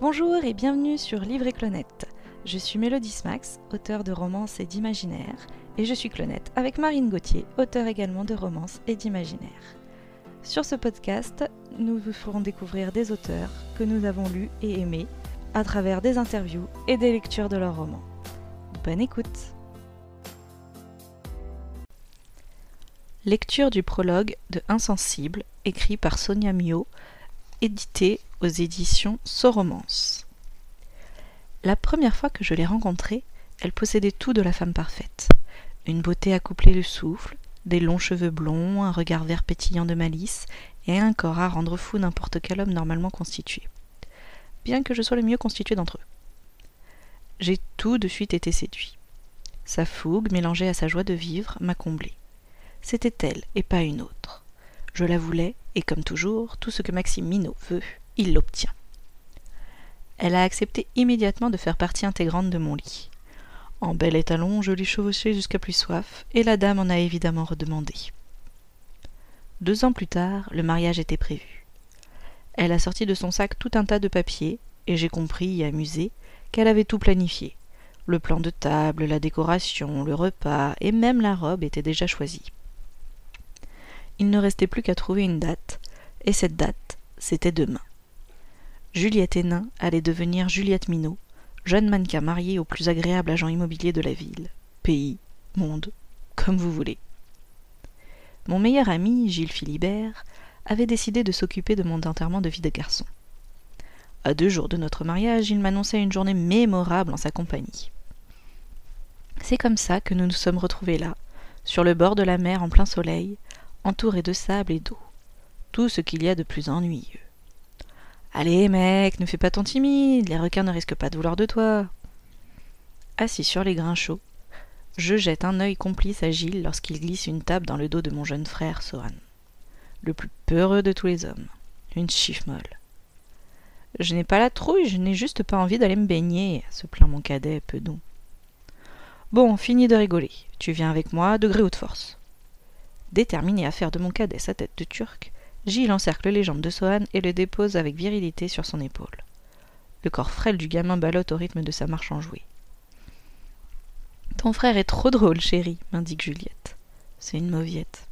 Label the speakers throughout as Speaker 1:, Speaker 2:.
Speaker 1: Bonjour et bienvenue sur Livre et Clonette. Je suis Mélodie Smax, auteur de romances et d'imaginaire, et je suis Clonette avec Marine Gauthier, auteur également de romances et d'imaginaire. Sur ce podcast, nous vous ferons découvrir des auteurs que nous avons lus et aimés à travers des interviews et des lectures de leurs romans. Bonne écoute Lecture du prologue de Insensible, écrit par Sonia Mio, édité aux éditions Soromance. La première fois que je l'ai rencontrée, elle possédait tout de la femme parfaite. Une beauté à coupler le souffle, des longs cheveux blonds, un regard vert pétillant de malice, et un corps à rendre fou n'importe quel homme normalement constitué. Bien que je sois le mieux constitué d'entre eux. J'ai tout de suite été séduit. Sa fougue, mélangée à sa joie de vivre, m'a comblé. C'était elle et pas une autre. Je la voulais, et comme toujours, tout ce que Maxime Minot veut, il l'obtient. Elle a accepté immédiatement de faire partie intégrante de mon lit. En bel étalon, je l'ai chevauché jusqu'à plus soif, et la dame en a évidemment redemandé. Deux ans plus tard, le mariage était prévu. Elle a sorti de son sac tout un tas de papiers, et j'ai compris, amusé, qu'elle avait tout planifié. Le plan de table, la décoration, le repas, et même la robe étaient déjà choisis. Il ne restait plus qu'à trouver une date, et cette date, c'était demain. Juliette Hénin allait devenir Juliette Minot, jeune mannequin mariée au plus agréable agent immobilier de la ville. Pays, monde, comme vous voulez. Mon meilleur ami, Gilles Philibert, avait décidé de s'occuper de mon enterrement de vie de garçon. À deux jours de notre mariage, il m'annonçait une journée mémorable en sa compagnie. C'est comme ça que nous nous sommes retrouvés là, sur le bord de la mer en plein soleil, entourés de sable et d'eau. Tout ce qu'il y a de plus ennuyeux. Allez, mec, ne fais pas ton timide, les requins ne risquent pas de vouloir de toi. Assis sur les grains chauds, je jette un œil complice à Gilles lorsqu'il glisse une table dans le dos de mon jeune frère Sohan. Le plus peureux de tous les hommes. Une chiffre molle. Je n'ai pas la trouille, je n'ai juste pas envie d'aller me baigner, se plaint mon cadet, peu doux. Bon, fini de rigoler. Tu viens avec moi, degré haute force. Déterminé à faire de mon cadet sa tête de turc, Gilles encercle les jambes de Sohan et le dépose avec virilité sur son épaule. Le corps frêle du gamin ballotte au rythme de sa marche enjouée. Ton frère est trop drôle, chérie, m'indique Juliette. C'est une mauviette.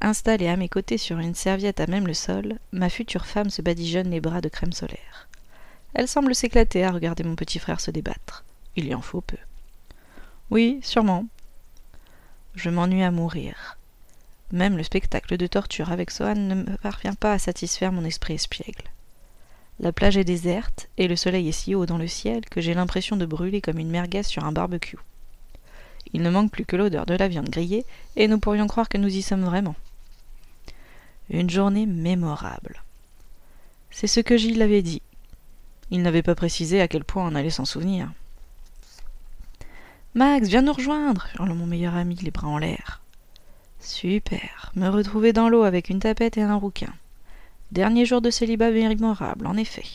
Speaker 1: Installée à mes côtés sur une serviette à même le sol, ma future femme se badigeonne les bras de crème solaire. Elle semble s'éclater à regarder mon petit frère se débattre. Il y en faut peu. Oui, sûrement. Je m'ennuie à mourir. Même le spectacle de torture avec Sohan ne me parvient pas à satisfaire mon esprit espiègle. La plage est déserte et le soleil est si haut dans le ciel que j'ai l'impression de brûler comme une merguez sur un barbecue. Il ne manque plus que l'odeur de la viande grillée et nous pourrions croire que nous y sommes vraiment. Une journée mémorable. C'est ce que Gilles avait dit. Il n'avait pas précisé à quel point on allait s'en souvenir. Max, viens nous rejoindre hurle mon meilleur ami, les bras en l'air. Super, me retrouver dans l'eau avec une tapette et un rouquin. Dernier jour de célibat mémorable, en effet.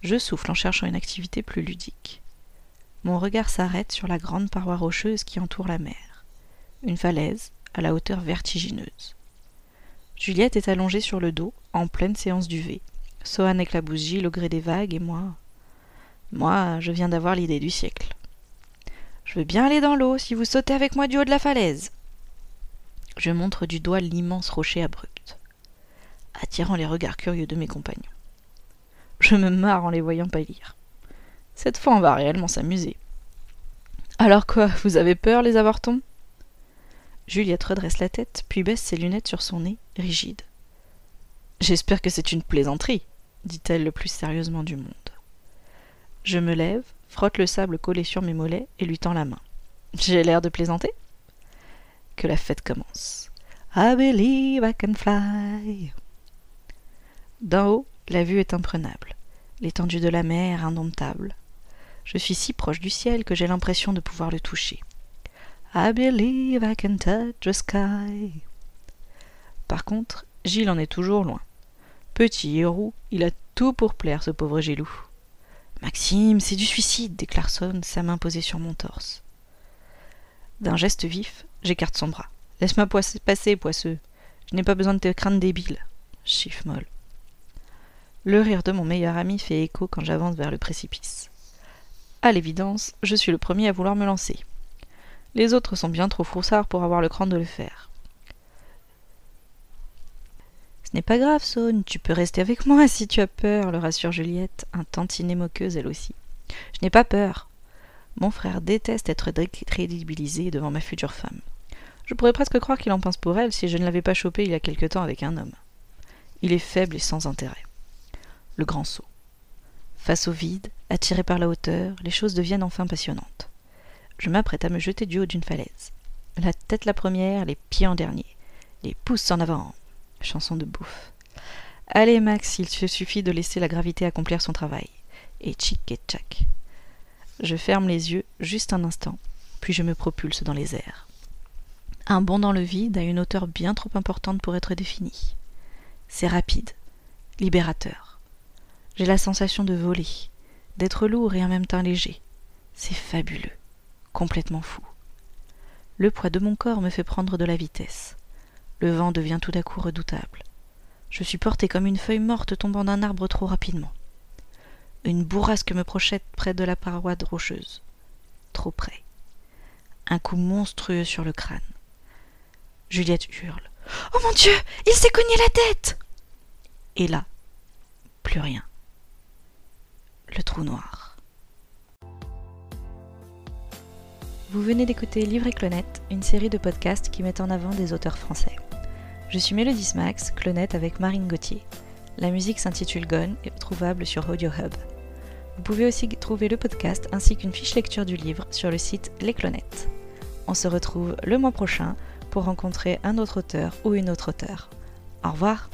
Speaker 1: Je souffle en cherchant une activité plus ludique. Mon regard s'arrête sur la grande paroi rocheuse qui entoure la mer. Une falaise, à la hauteur vertigineuse. Juliette est allongée sur le dos, en pleine séance d'UV. Sohan éclabousse Gilles au gré des vagues, et moi. Moi, je viens d'avoir l'idée du siècle. Je veux bien aller dans l'eau si vous sautez avec moi du haut de la falaise. Je montre du doigt l'immense rocher abrupt, attirant les regards curieux de mes compagnons. Je me marre en les voyant pâlir. Cette fois, on va réellement s'amuser. Alors quoi, vous avez peur, les avortons? Juliette redresse la tête, puis baisse ses lunettes sur son nez, rigide. J'espère que c'est une plaisanterie, dit-elle le plus sérieusement du monde. Je me lève, frotte le sable collé sur mes mollets et lui tends la main. J'ai l'air de plaisanter? La fête commence. I believe I can fly. D'en haut, la vue est imprenable. L'étendue de la mer indomptable. Je suis si proche du ciel que j'ai l'impression de pouvoir le toucher. I believe I can touch the sky. Par contre, Gilles en est toujours loin. Petit et il a tout pour plaire, ce pauvre Gilou. Maxime, c'est du suicide, déclare Son, sa main posée sur mon torse. D'un geste vif, j'écarte son bras. Laisse-moi passer, poisseux. Je n'ai pas besoin de tes crânes débiles. Chiffre molle. Le rire de mon meilleur ami fait écho quand j'avance vers le précipice. À l'évidence, je suis le premier à vouloir me lancer. Les autres sont bien trop froussards pour avoir le cran de le faire. Ce n'est pas grave, Saune, tu peux rester avec moi si tu as peur, le rassure Juliette, un tantinet moqueuse elle aussi. Je n'ai pas peur. Mon frère déteste être décrédibilisé devant ma future femme. Je pourrais presque croire qu'il en pense pour elle si je ne l'avais pas chopé il y a quelque temps avec un homme. Il est faible et sans intérêt. Le grand saut. Face au vide, attiré par la hauteur, les choses deviennent enfin passionnantes. Je m'apprête à me jeter du haut d'une falaise. La tête la première, les pieds en dernier. Les pouces en avant. Chanson de bouffe. Allez, Max, il te suffit de laisser la gravité accomplir son travail. Et tchic et. Je ferme les yeux juste un instant, puis je me propulse dans les airs. Un bond dans le vide à une hauteur bien trop importante pour être définie. C'est rapide, libérateur. J'ai la sensation de voler, d'être lourd et en même temps léger. C'est fabuleux, complètement fou. Le poids de mon corps me fait prendre de la vitesse. Le vent devient tout à coup redoutable. Je suis porté comme une feuille morte tombant d'un arbre trop rapidement. Une bourrasque me projette près de la paroi rocheuse. Trop près. Un coup monstrueux sur le crâne. Juliette hurle. Oh mon Dieu, il s'est cogné la tête Et là, plus rien le trou noir. Vous venez d'écouter Livre et Clonette, une série de podcasts qui met en avant des auteurs français. Je suis Mélodie Max, Clonette avec Marine Gauthier. La musique s'intitule Gone et trouvable sur Audio Hub. Vous pouvez aussi trouver le podcast ainsi qu'une fiche lecture du livre sur le site Les Clonettes. On se retrouve le mois prochain pour rencontrer un autre auteur ou une autre auteure. Au revoir